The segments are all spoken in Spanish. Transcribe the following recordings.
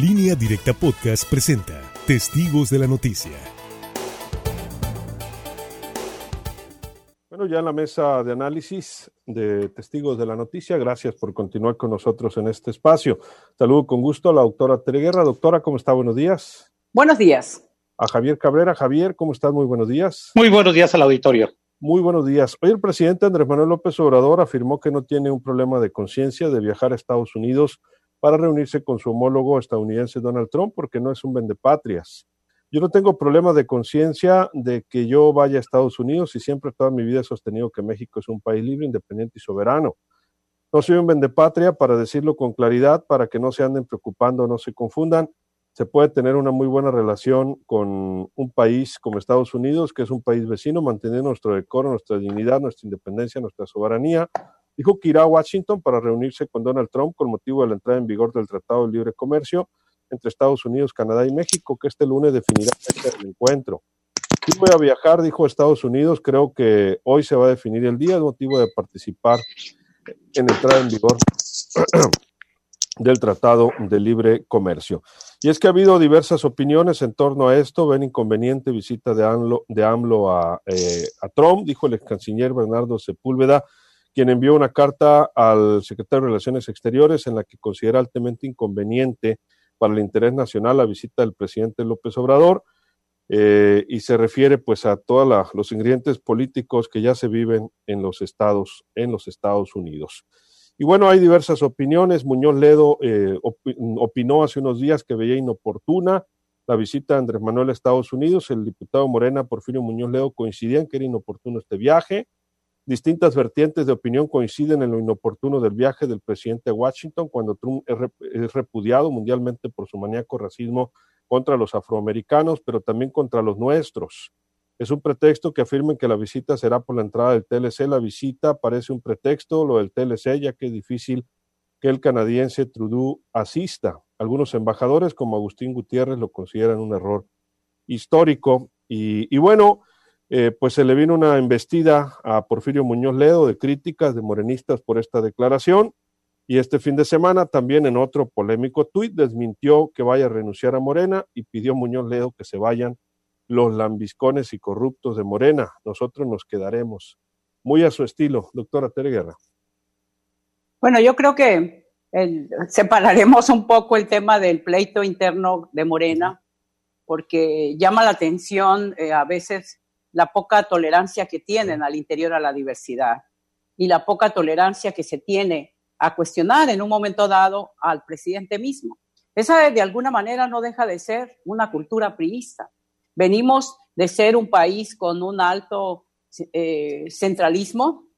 Línea Directa Podcast presenta Testigos de la Noticia. Bueno, ya en la mesa de análisis de Testigos de la Noticia, gracias por continuar con nosotros en este espacio. Saludo con gusto a la doctora Tere Guerra. Doctora, ¿cómo está? Buenos días. Buenos días. A Javier Cabrera. Javier, ¿cómo estás? Muy buenos días. Muy buenos días al auditorio. Muy buenos días. Hoy el presidente Andrés Manuel López Obrador afirmó que no tiene un problema de conciencia de viajar a Estados Unidos para reunirse con su homólogo estadounidense Donald Trump porque no es un vendepatrias. Yo no tengo problema de conciencia de que yo vaya a Estados Unidos y siempre toda mi vida he sostenido que México es un país libre, independiente y soberano. No soy un vendepatria para decirlo con claridad, para que no se anden preocupando, no se confundan. Se puede tener una muy buena relación con un país como Estados Unidos, que es un país vecino, mantener nuestro decoro, nuestra dignidad, nuestra independencia, nuestra soberanía, dijo que irá a Washington para reunirse con Donald Trump con motivo de la entrada en vigor del Tratado de Libre Comercio entre Estados Unidos, Canadá y México, que este lunes definirá el encuentro. Si voy a viajar, dijo Estados Unidos, creo que hoy se va a definir el día, el motivo de participar en entrada en vigor del Tratado de Libre Comercio. Y es que ha habido diversas opiniones en torno a esto. Ven inconveniente visita de AMLO, de AMLO a, eh, a Trump, dijo el ex canciller Bernardo Sepúlveda, quien envió una carta al secretario de Relaciones Exteriores en la que considera altamente inconveniente para el interés nacional la visita del presidente López Obrador eh, y se refiere pues a todos los ingredientes políticos que ya se viven en los estados en los Estados Unidos. Y bueno, hay diversas opiniones. Muñoz Ledo eh, opinó hace unos días que veía inoportuna la visita de Andrés Manuel a Estados Unidos. El diputado Morena, Porfirio Muñoz Ledo, coincidía en que era inoportuno este viaje. Distintas vertientes de opinión coinciden en lo inoportuno del viaje del presidente Washington cuando Trump es repudiado mundialmente por su maníaco racismo contra los afroamericanos, pero también contra los nuestros. Es un pretexto que afirmen que la visita será por la entrada del TLC. La visita parece un pretexto, lo del TLC, ya que es difícil que el canadiense Trudeau asista. Algunos embajadores, como Agustín Gutiérrez, lo consideran un error histórico. Y bueno, eh, pues se le vino una embestida a Porfirio Muñoz Ledo de críticas de morenistas por esta declaración. Y este fin de semana también en otro polémico tuit desmintió que vaya a renunciar a Morena y pidió a Muñoz Ledo que se vayan los lambiscones y corruptos de Morena. Nosotros nos quedaremos. Muy a su estilo, doctora Tere Guerra. Bueno, yo creo que separaremos un poco el tema del pleito interno de Morena, porque llama la atención eh, a veces la poca tolerancia que tienen al interior a la diversidad y la poca tolerancia que se tiene a cuestionar en un momento dado al presidente mismo. Esa de alguna manera no deja de ser una cultura priista. Venimos de ser un país con un alto eh, centralismo.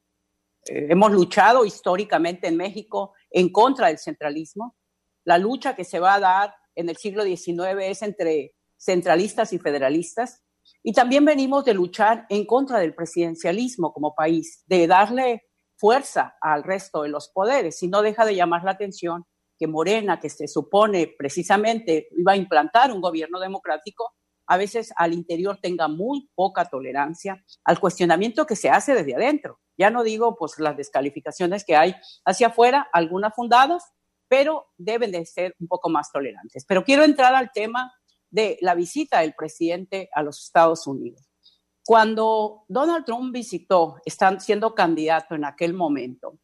Eh, hemos luchado históricamente en México en contra del centralismo. La lucha que se va a dar en el siglo XIX es entre centralistas y federalistas. Y también venimos de luchar en contra del presidencialismo como país, de darle fuerza al resto de los poderes. Y no deja de llamar la atención que Morena, que se supone precisamente iba a implantar un gobierno democrático, a veces al interior tenga muy poca tolerancia al cuestionamiento que se hace desde adentro. Ya no digo pues las descalificaciones que hay hacia afuera, algunas fundadas, pero deben de ser un poco más tolerantes. Pero quiero entrar al tema de la visita del presidente a los Estados Unidos. Cuando Donald Trump visitó, están siendo candidato en aquel momento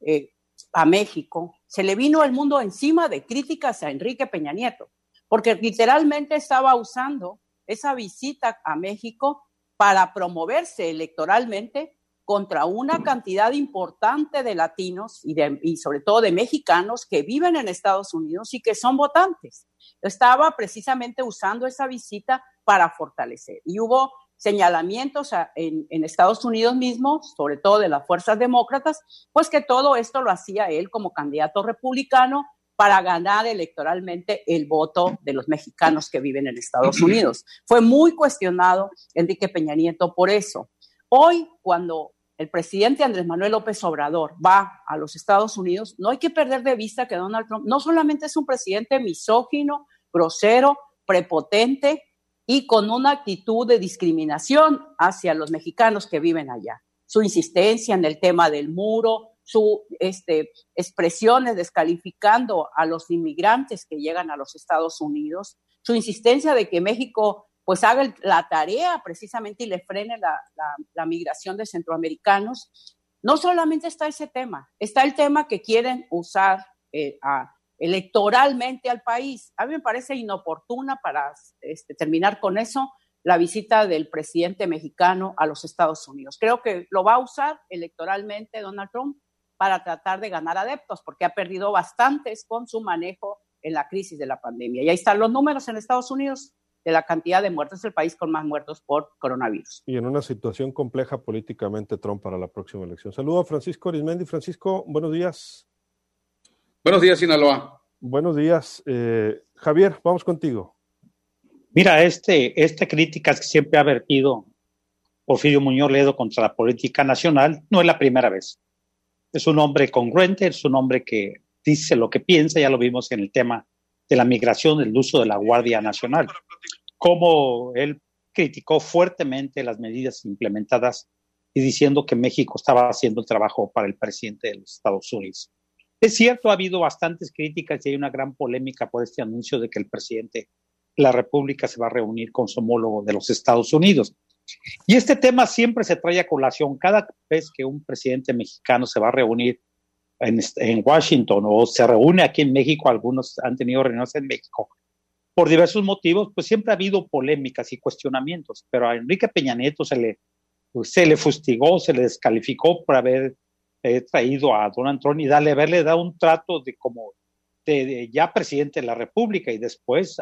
eh, a México, se le vino el mundo encima de críticas a Enrique Peña Nieto, porque literalmente estaba usando esa visita a México para promoverse electoralmente contra una cantidad importante de latinos y, y, sobre todo de mexicanos que viven en Estados Unidos y que son votantes. Estaba precisamente usando esa visita para fortalecer. Y hubo señalamientos en, en, Estados Unidos mismo, sobre todo de las fuerzas demócratas, pues que todo esto lo hacía él como candidato republicano para ganar electoralmente el voto de los mexicanos que viven en Estados Unidos. Fue muy cuestionado Enrique Peña Nieto por eso. Hoy, cuando el presidente Andrés Manuel López Obrador va a los Estados Unidos, no hay que perder de vista que Donald Trump no solamente es un presidente misógino, grosero, prepotente y con una actitud de discriminación hacia los mexicanos que viven allá. Su insistencia en el tema del muro, sus este, expresiones descalificando a los inmigrantes que llegan a los Estados Unidos, su insistencia de que México pues haga la tarea precisamente y le frene la, migración de centroamericanos. No solamente está ese tema, está el tema que quieren usar eh, electoralmente al país. A mí me parece inoportuna para este, terminar con eso la visita del presidente mexicano a los Estados Unidos. Creo que lo va a usar electoralmente Donald Trump para tratar de ganar adeptos, porque ha perdido bastantes con su manejo en la crisis de la pandemia. Y ahí están los números en Estados Unidos de la cantidad de muertos, es el país con más muertos por coronavirus. Y en una situación compleja políticamente Trump para la próxima elección. Saludo a Francisco Arismendi. Francisco, buenos días. Buenos días, Sinaloa. Buenos días. Eh, Javier, vamos contigo. Mira, este, esta crítica que siempre ha vertido Porfirio Muñoz Ledo contra la política nacional no es la primera vez. Es un hombre congruente, es un hombre que dice lo que piensa, ya lo vimos en el tema de la migración, el uso de la Guardia Nacional, como él criticó fuertemente las medidas implementadas y diciendo que México estaba haciendo el trabajo para el presidente de los Estados Unidos. Es cierto, ha habido bastantes críticas y hay una gran polémica por este anuncio de que el presidente de la República se va a reunir con su homólogo de los Estados Unidos. Y este tema siempre se trae a colación cada vez que un presidente mexicano se va a reunir en, Washington o se reúne aquí en México, algunos han tenido reuniones en México, por diversos motivos, pues siempre ha habido polémicas y cuestionamientos, pero a Enrique Peña Nieto se le, se le fustigó, se le descalificó por haber eh, traído a Donald Trump y darle, haberle dado un trato de como de, ya presidente de la República y después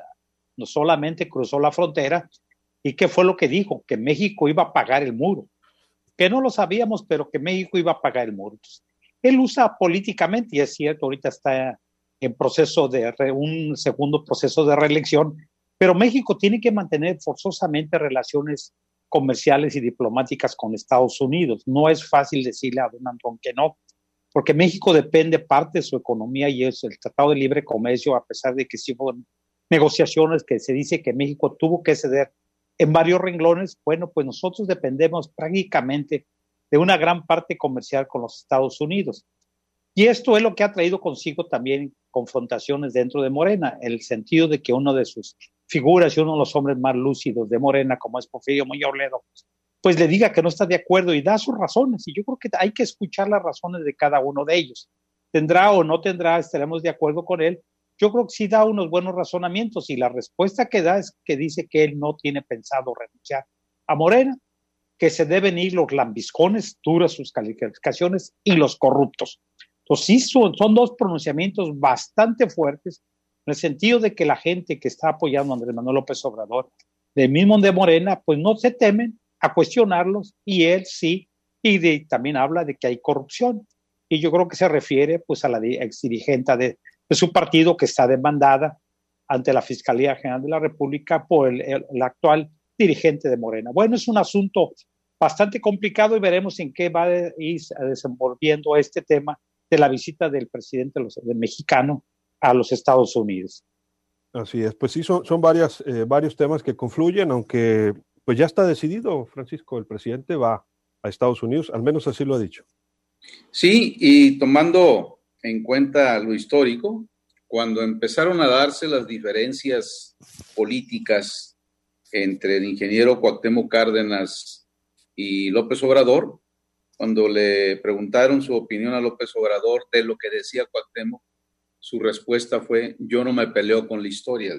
no solamente cruzó la frontera y qué fue lo que dijo, que México iba a pagar el muro, que no lo sabíamos, pero que México iba a pagar el muro. Él usa políticamente, y es cierto, ahorita está en proceso de un segundo proceso de reelección, pero México tiene que mantener forzosamente relaciones comerciales y diplomáticas con Estados Unidos. No es fácil decirle a Donald Trump que no, porque México depende parte de su economía y es el Tratado de Libre Comercio, a pesar de que sí hubo negociaciones que se dice que México tuvo que ceder en varios renglones. Bueno, pues nosotros dependemos prácticamente de una gran parte comercial con los Estados Unidos. Y esto es lo que ha traído consigo también confrontaciones dentro de Morena, en el sentido de que uno de sus figuras y uno de los hombres más lúcidos de Morena, como es Porfirio Muñoz pues le diga que no está de acuerdo y da sus razones. Y yo creo que hay que escuchar las razones de cada uno de ellos. Tendrá o no tendrá, estaremos de acuerdo con él. Yo creo que sí da unos buenos razonamientos y la respuesta que da es que dice que él no tiene pensado renunciar a Morena, que se deben ir los lambiscones, duras sus calificaciones, y los corruptos. Entonces sí son, son dos pronunciamientos bastante fuertes en el sentido de que la gente que está apoyando a Andrés Manuel López Obrador, de mismo de Morena, pues no se temen a cuestionarlos y él sí, y también habla de que hay corrupción. Y yo creo que se refiere pues a la exdirigente de su partido que está demandada ante la Fiscalía General de la República por el, actual dirigente de Morena. Bueno, es un asunto bastante complicado y veremos en qué va a ir desenvolviendo este tema de la visita del presidente mexicano a los Estados Unidos. Así es, pues sí, son, son varias, eh, varios temas que confluyen, aunque pues ya está decidido, Francisco, el presidente va a Estados Unidos, al menos así lo ha dicho. Sí, y tomando en cuenta lo histórico, cuando empezaron a darse las diferencias políticas entre el ingeniero Cuauhtémoc Cárdenas y López Obrador, cuando le preguntaron su opinión a López Obrador de lo que decía Cuauhtémoc, su respuesta fue, yo no me peleo con la historia.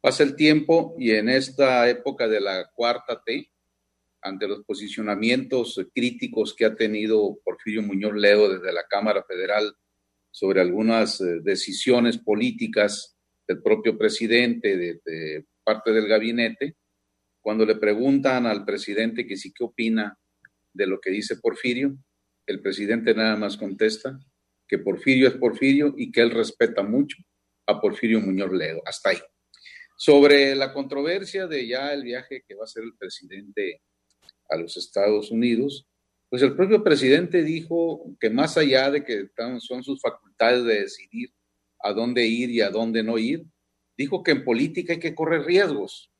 Pasa el tiempo y en esta época de la cuarta T, ante los posicionamientos críticos que ha tenido Porfirio Muñoz Ledo desde la Cámara Federal sobre algunas eh, decisiones políticas del propio presidente, de, parte del gabinete, cuando le preguntan al presidente que sí qué opina de lo que dice Porfirio, el presidente nada más contesta, que Porfirio es Porfirio y que él respeta mucho a Porfirio Muñoz Ledo. Hasta ahí. Sobre la controversia de ya el viaje que va a hacer el presidente a los Estados Unidos, pues el propio presidente dijo que más allá de que son sus facultades de decidir a dónde ir y a dónde no ir, dijo que en política hay que correr riesgos.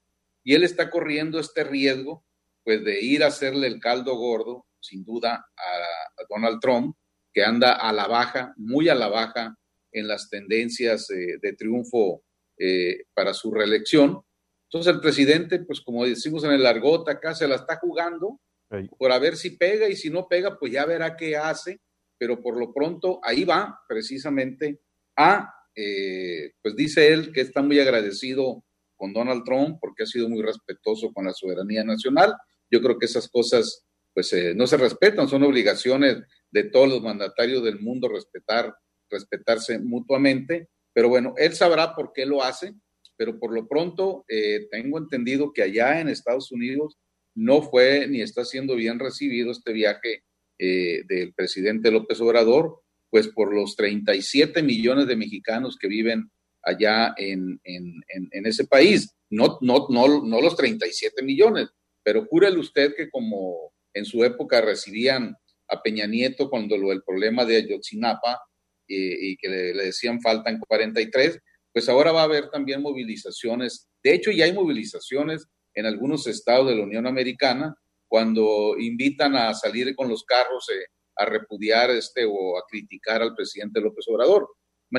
Y él está corriendo este riesgo, pues de ir a hacerle el caldo gordo, sin duda, a, Donald Trump que anda a la baja, muy a la baja en las tendencias eh, de triunfo eh, para su reelección. Entonces el presidente, pues como decimos en el argot, acá se la está jugando por a ver si pega y si no pega, pues ya verá qué hace, pero por lo pronto ahí va precisamente a, eh, pues dice él que está muy agradecido con Donald Trump porque ha sido muy respetuoso con la soberanía nacional. Yo creo que esas cosas pues eh, no se respetan, son obligaciones de todos los mandatarios del mundo respetar, respetarse mutuamente, pero bueno, él sabrá por qué lo hace, pero por lo pronto eh, tengo entendido que allá en Estados Unidos no fue ni está siendo bien recibido este viaje del presidente López Obrador, pues por los 37 millones de mexicanos que viven allá en, ese país. No, no, no, no los 37 millones, pero júrele usted que como en su época recibían a Peña Nieto cuando lo, el problema de Ayotzinapa y que le, le, decían faltan 43, pues ahora va a haber también movilizaciones. De hecho, ya hay movilizaciones en algunos estados de la Unión Americana cuando invitan a salir con los carros eh, a repudiar este o a criticar al presidente López Obrador.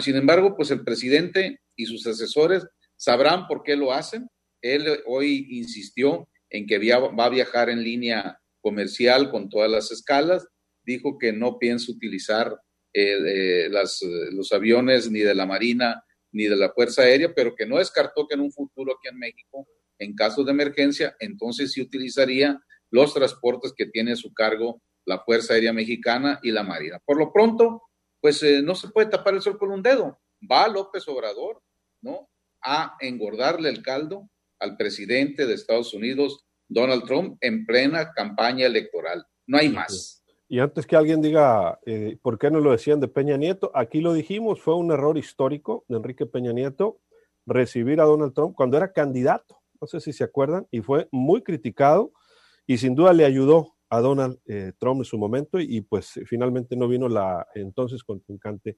Sin embargo, pues el presidente y sus asesores sabrán por qué lo hacen. Él hoy insistió en que va a viajar en línea comercial con todas las escalas, dijo que no piensa utilizar eh, eh, los aviones ni de la Marina ni de la Fuerza Aérea, pero que no descartó que en un futuro aquí en México, en caso de emergencia, entonces sí utilizaría los transportes que tiene a su cargo la Fuerza Aérea Mexicana y la Marina. Por lo pronto, pues eh, no se puede tapar el sol con un dedo. Va López Obrador, ¿no? A engordarle el caldo al presidente de Estados Unidos, Donald Trump en plena campaña electoral. No hay más. Y antes que alguien diga, eh, ¿por qué no lo decían de Peña Nieto? Aquí lo dijimos, fue un error histórico de Enrique Peña Nieto recibir a Donald Trump cuando era candidato, no sé si se acuerdan, y fue muy criticado y sin duda le ayudó a Donald eh, Trump en su momento y, pues finalmente no vino la entonces contrincante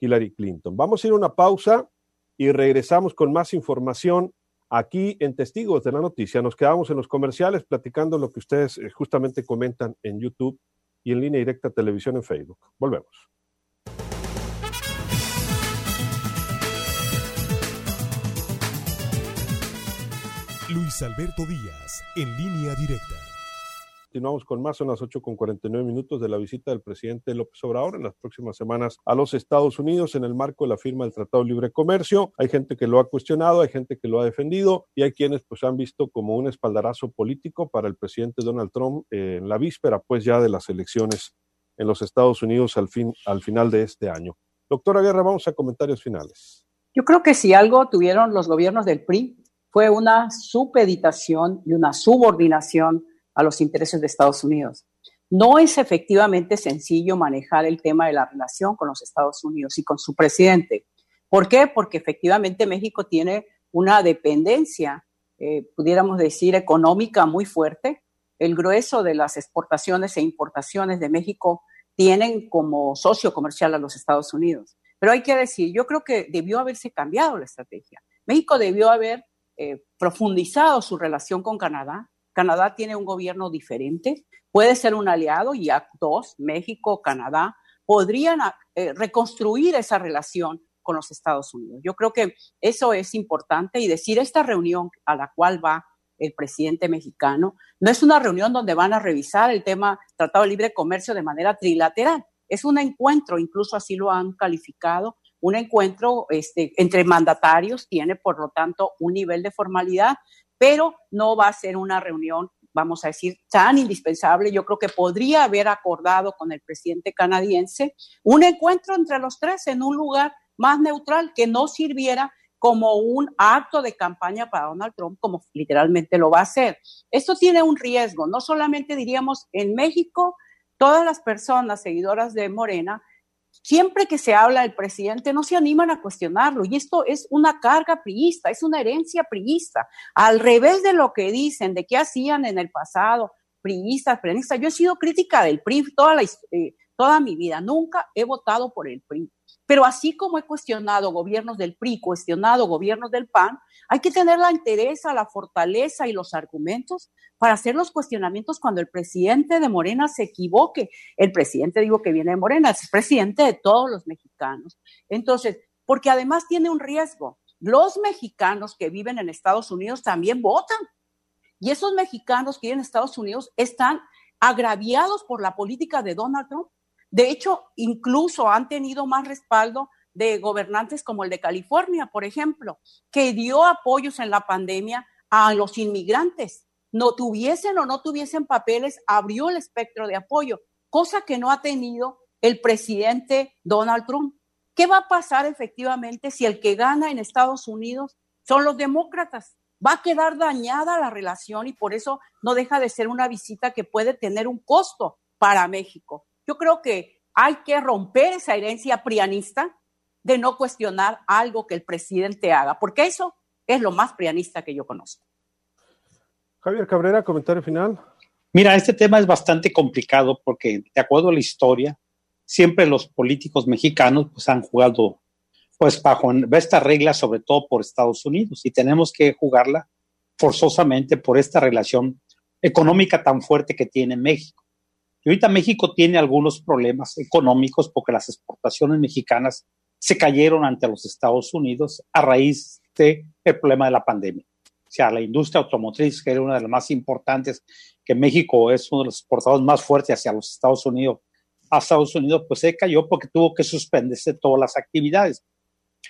Hillary Clinton. Vamos a ir a una pausa y regresamos con más información Aquí en Testigos de la Noticia nos quedamos en los comerciales platicando lo que ustedes eh, justamente comentan en YouTube y en línea directa televisión en Facebook. Volvemos. Luis Alberto Díaz, en línea directa. Continuamos con más, son las 8 con 49 minutos de la visita del presidente López Obrador en las próximas semanas a los Estados Unidos en el marco de la firma del Tratado de Libre Comercio. Hay gente que lo ha cuestionado, hay gente que lo ha defendido y hay quienes pues han visto como un espaldarazo político para el presidente Donald Trump eh, en la víspera pues ya de las elecciones en los Estados Unidos al, fin, al final de este año. Doctora Guerra, vamos a comentarios finales. Yo creo que si algo tuvieron los gobiernos del PRI fue una supeditación y una subordinación a los intereses de Estados Unidos. No es efectivamente sencillo manejar el tema de la relación con los Estados Unidos y con su presidente. ¿Por qué? Porque efectivamente México tiene una dependencia, eh, pudiéramos decir, económica muy fuerte. El grueso de las exportaciones e importaciones de México tienen como socio comercial a los Estados Unidos. Pero hay que decir, yo creo que debió haberse cambiado la estrategia. México debió haber eh, profundizado su relación con Canadá, Canadá tiene un gobierno diferente, puede ser un aliado y dos, México, Canadá, podrían eh, reconstruir esa relación con los Estados Unidos. Yo creo que eso es importante y decir esta reunión a la cual va el presidente mexicano no es una reunión donde van a revisar el tema Tratado de Libre Comercio de manera trilateral. Es un encuentro, incluso así lo han calificado, un encuentro este, entre mandatarios, tiene por lo tanto un nivel de formalidad, pero no va a ser una reunión, vamos a decir, tan indispensable. Yo creo que podría haber acordado con el presidente canadiense un encuentro entre los tres en un lugar más neutral que no sirviera como un acto de campaña para Donald Trump, como literalmente lo va a hacer. Esto tiene un riesgo, no solamente diríamos en México, todas las personas seguidoras de Morena siempre que se habla del presidente no se animan a cuestionarlo y esto es una carga priista, es una herencia priista, al revés de lo que dicen, de qué hacían en el pasado, priistas, peronistas. Yo he sido crítica del PRI toda, la, eh, toda mi vida, nunca he votado por el PRI. Pero así como he cuestionado gobiernos del PRI, cuestionado gobiernos del PAN, hay que tener la interés, la fortaleza y los argumentos para hacer los cuestionamientos cuando el presidente de Morena se equivoque. El presidente, digo que viene de Morena, es presidente de todos los mexicanos. Entonces, porque además tiene un riesgo. Los mexicanos que viven en Estados Unidos también votan. Y esos mexicanos que viven en Estados Unidos están agraviados por la política de Donald Trump. De hecho, incluso han tenido más respaldo de gobernantes como el de California, por ejemplo, que dio apoyos en la pandemia a los inmigrantes. No tuviesen o no tuviesen papeles, abrió el espectro de apoyo, cosa que no ha tenido el presidente Donald Trump. ¿Qué va a pasar efectivamente si el que gana en Estados Unidos son los demócratas? va a quedar dañada la relación y por eso no deja de ser una visita que puede tener un costo para México. Yo creo que hay que romper esa herencia prianista de no cuestionar algo que el presidente haga, porque eso es lo más prianista que yo conozco. Javier Cabrera, comentario final. Mira, este tema es bastante complicado porque, de acuerdo a la historia, siempre los políticos mexicanos pues, han jugado pues bajo esta regla, sobre todo por Estados Unidos, y tenemos que jugarla forzosamente por esta relación económica tan fuerte que tiene México. Y ahorita México tiene algunos problemas económicos porque las exportaciones mexicanas se cayeron ante los Estados Unidos a raíz del problema de la pandemia. O sea, la industria automotriz, que era una de las más importantes, que México es uno de los exportadores más fuertes hacia los Estados Unidos, a Estados Unidos, pues se cayó porque tuvo que suspenderse todas las actividades.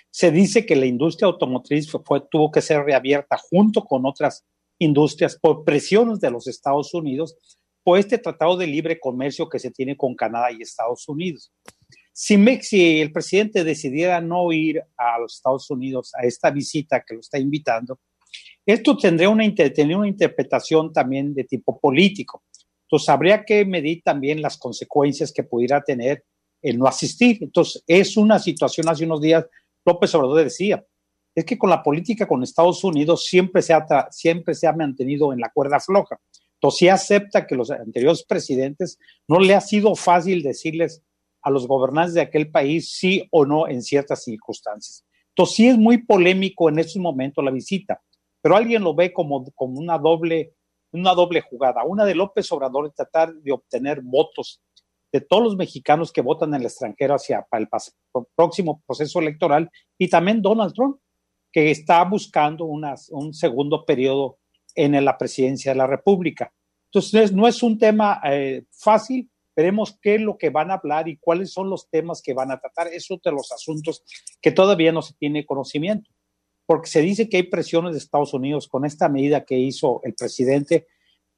Se dice que la industria automotriz tuvo que ser reabierta junto con otras industrias por presiones de los Estados Unidos por este tratado de libre comercio que se tiene con Canadá y Estados Unidos. Si, si el presidente decidiera no ir a los Estados Unidos a esta visita que lo está invitando, esto tendría una, tendría una interpretación también de tipo político. Entonces, habría que medir también las consecuencias que pudiera tener el no asistir. Entonces, es una situación hace unos días López Obrador decía, es que con la política con Estados Unidos siempre se ha, siempre se ha mantenido en la cuerda floja. Entonces, sí acepta que los anteriores presidentes no le ha sido fácil decirles a los gobernantes de aquel país sí o no en ciertas circunstancias. Entonces, sí es muy polémico en estos momentos la visita, pero alguien lo ve como, como una, doble, una doble jugada. Una de López Obrador es tratar de obtener votos de todos los mexicanos que votan en el extranjero hacia el próximo proceso electoral y también Donald Trump, que está buscando un segundo periodo en la presidencia de la República. Entonces, no es un tema eh, fácil. Veremos qué es lo que van a hablar y cuáles son los temas que van a tratar. Es de los asuntos que todavía no se tiene conocimiento, porque se dice que hay presiones de Estados Unidos con esta medida que hizo el presidente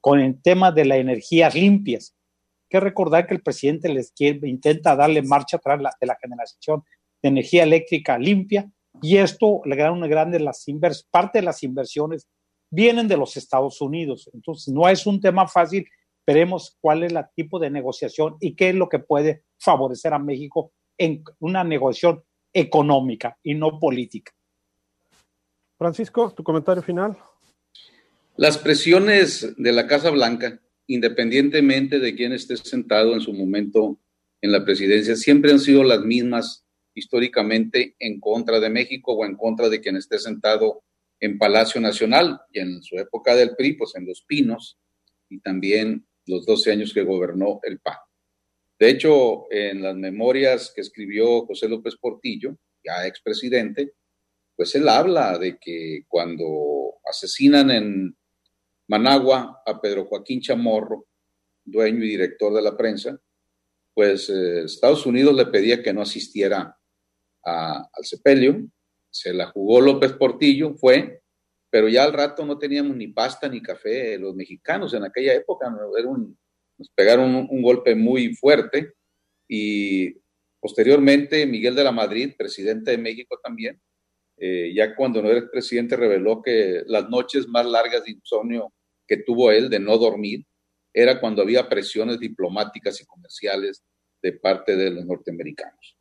con el tema de las energías limpias que recordar que el presidente les quiere, intenta darle marcha atrás de la generación de energía eléctrica limpia y esto le da una grande las invers, parte de las inversiones vienen de los Estados Unidos. Entonces, no es un tema fácil. Veremos cuál es el tipo de negociación y qué es lo que puede favorecer a México en una negociación económica y no política. Francisco, tu comentario final. Las presiones de la Casa Blanca independientemente de quién esté sentado en su momento en la presidencia, siempre han sido las mismas históricamente en contra de México o en contra de quien esté sentado en Palacio Nacional y en su época del PRI, pues en Los Pinos y también los 12 años que gobernó el PAN. De hecho, en las memorias que escribió José López Portillo, ya expresidente, pues él habla de que cuando asesinan en Managua a Pedro Joaquín Chamorro, dueño y director de la prensa, pues eh, Estados Unidos le pedía que no asistiera al sepelio, se la jugó López Portillo, fue, pero ya al rato no teníamos ni pasta ni café los mexicanos en aquella época, nos pegaron un, golpe muy fuerte y posteriormente Miguel de la Madrid, presidente de México también, eh, ya cuando no era presidente reveló que las noches más largas de insomnio que tuvo él de no dormir era cuando había presiones diplomáticas y comerciales de parte de los norteamericanos.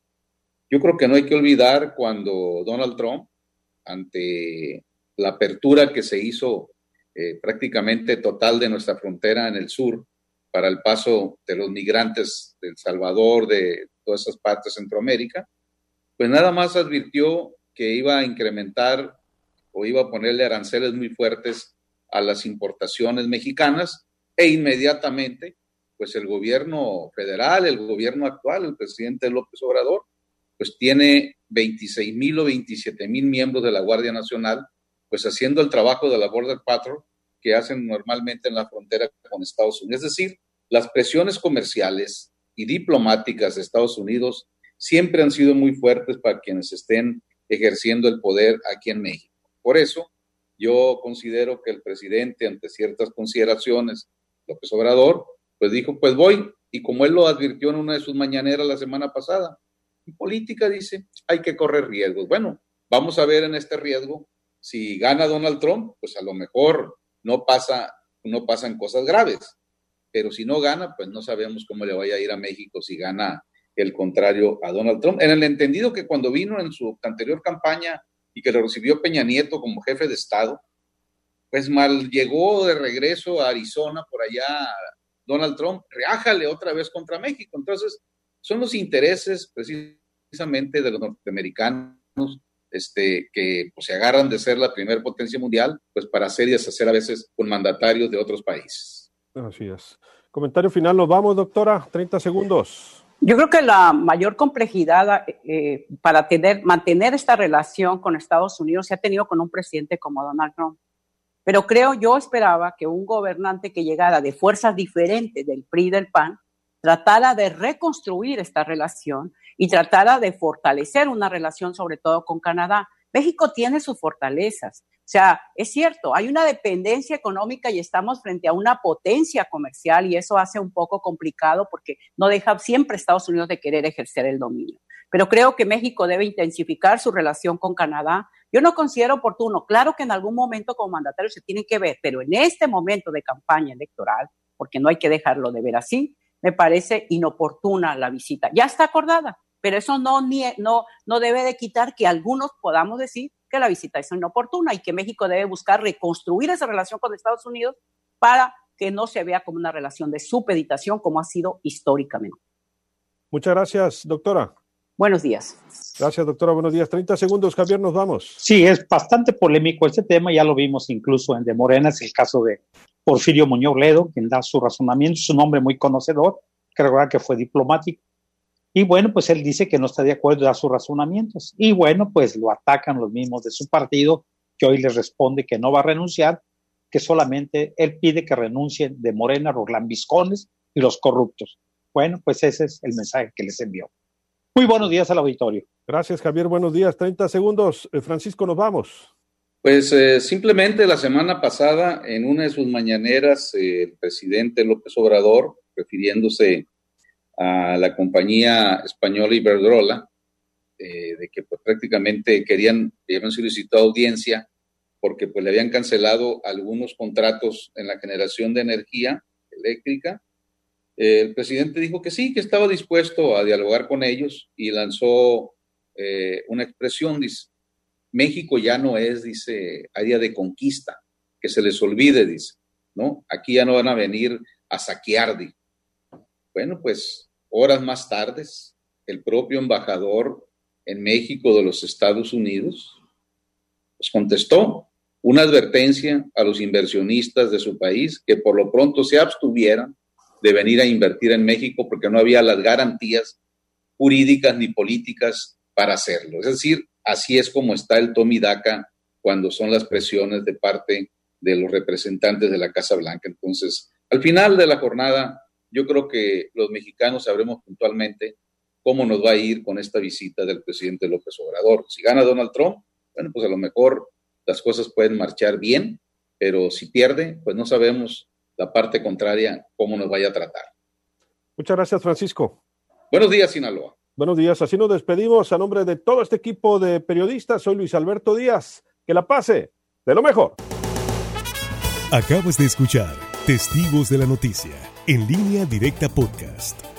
Yo creo que no hay que olvidar cuando Donald Trump, ante la apertura que se hizo eh, prácticamente total de nuestra frontera en el sur para el paso de los migrantes del Salvador, de todas esas partes de Centroamérica, pues nada más advirtió que iba a incrementar o iba a ponerle aranceles muy fuertes a las importaciones mexicanas e inmediatamente, pues el gobierno federal, el gobierno actual, el presidente López Obrador, pues tiene 26 mil o 27 mil miembros de la Guardia Nacional, pues haciendo el trabajo de la Border Patrol que hacen normalmente en la frontera con Estados Unidos. Es decir, las presiones comerciales y diplomáticas de Estados Unidos siempre han sido muy fuertes para quienes estén ejerciendo el poder aquí en México. Por eso, yo considero que el presidente, ante ciertas consideraciones, López Obrador, pues dijo, pues voy, y como él lo advirtió en una de sus mañaneras la semana pasada, en política dice, hay que correr riesgos. Bueno, vamos a ver en este riesgo, si gana Donald Trump, pues a lo mejor no pasa, no pasan cosas graves, pero si no gana, pues no sabemos cómo le vaya a ir a México si gana el contrario a Donald Trump. En el entendido que cuando vino en su anterior campaña y que lo recibió Peña Nieto como jefe de Estado, pues mal llegó de regreso a Arizona, por allá Donald Trump, reájale otra vez contra México. Entonces, son los intereses precisamente de los norteamericanos este, que pues, se agarran de ser la primera potencia mundial, pues para hacer y deshacer a veces con mandatarios de otros países. Así es. Comentario final, nos vamos, doctora, 30 segundos. Yo creo que la mayor complejidad eh, para tener, mantener esta relación con Estados Unidos se ha tenido con un presidente como Donald Trump. Pero creo, yo esperaba que un gobernante que llegara de fuerzas diferentes del PRI y del PAN tratara de reconstruir esta relación y tratara de fortalecer una relación sobre todo con Canadá. México tiene sus fortalezas. O sea, es cierto, hay una dependencia económica y estamos frente a una potencia comercial y eso hace un poco complicado porque no deja siempre Estados Unidos de querer ejercer el dominio. Pero creo que México debe intensificar su relación con Canadá. Yo no considero oportuno, claro que en algún momento como mandatario se tiene que ver, pero en este momento de campaña electoral, porque no hay que dejarlo de ver así, me parece inoportuna la visita. Ya está acordada, pero eso no, no, no debe de quitar que algunos podamos decir que la visita es inoportuna y que México debe buscar reconstruir esa relación con Estados Unidos para que no se vea como una relación de supeditación como ha sido históricamente. Muchas gracias, doctora. Buenos días. Gracias, doctora. Buenos días. 30 segundos, Javier, nos vamos. Sí, es bastante polémico este tema. Ya lo vimos incluso en De Morena, es el caso de Porfirio Muñoz Ledo, quien da su razonamiento, su nombre muy conocedor, creo que fue diplomático y bueno, pues él dice que no está de acuerdo a sus razonamientos. Y bueno, pues lo atacan los mismos de su partido, que hoy les responde que no va a renunciar, que solamente él pide que renuncien de Morena los lambiscones y los corruptos. Bueno, pues ese es el mensaje que les envió. Muy buenos días al auditorio. Gracias, Javier. Buenos días. 30 segundos. Eh, Francisco, nos vamos. Pues eh, simplemente la semana pasada, en una de sus mañaneras, eh, el presidente López Obrador, refiriéndose a la compañía española Iberdrola, eh, de que pues, prácticamente querían, habían solicitado audiencia porque pues le habían cancelado algunos contratos en la generación de energía eléctrica. Eh, el presidente dijo que sí, que estaba dispuesto a dialogar con ellos y lanzó eh, una expresión, dice, México ya no es, dice, área de conquista, que se les olvide, dice, ¿no? Aquí ya no van a venir a saquear. Bueno, pues horas más tarde, el propio embajador en México de los Estados Unidos pues contestó una advertencia a los inversionistas de su país que por lo pronto se abstuvieran de venir a invertir en México porque no había las garantías jurídicas ni políticas para hacerlo. Es decir, así es como está el Tommy Daca cuando son las presiones de parte de los representantes de la Casa Blanca. Entonces, al final de la jornada, yo creo que los mexicanos sabremos puntualmente cómo nos va a ir con esta visita del presidente López Obrador. Si gana Donald Trump, bueno, pues a lo mejor las cosas pueden marchar bien, pero si pierde, pues no sabemos la parte contraria cómo nos vaya a tratar. Muchas gracias, Francisco. Buenos días, Sinaloa. Buenos días, así nos despedimos a nombre de todo este equipo de periodistas. Soy Luis Alberto Díaz. Que la pase de lo mejor. Acabas de escuchar Testigos de la Noticia, en línea directa podcast.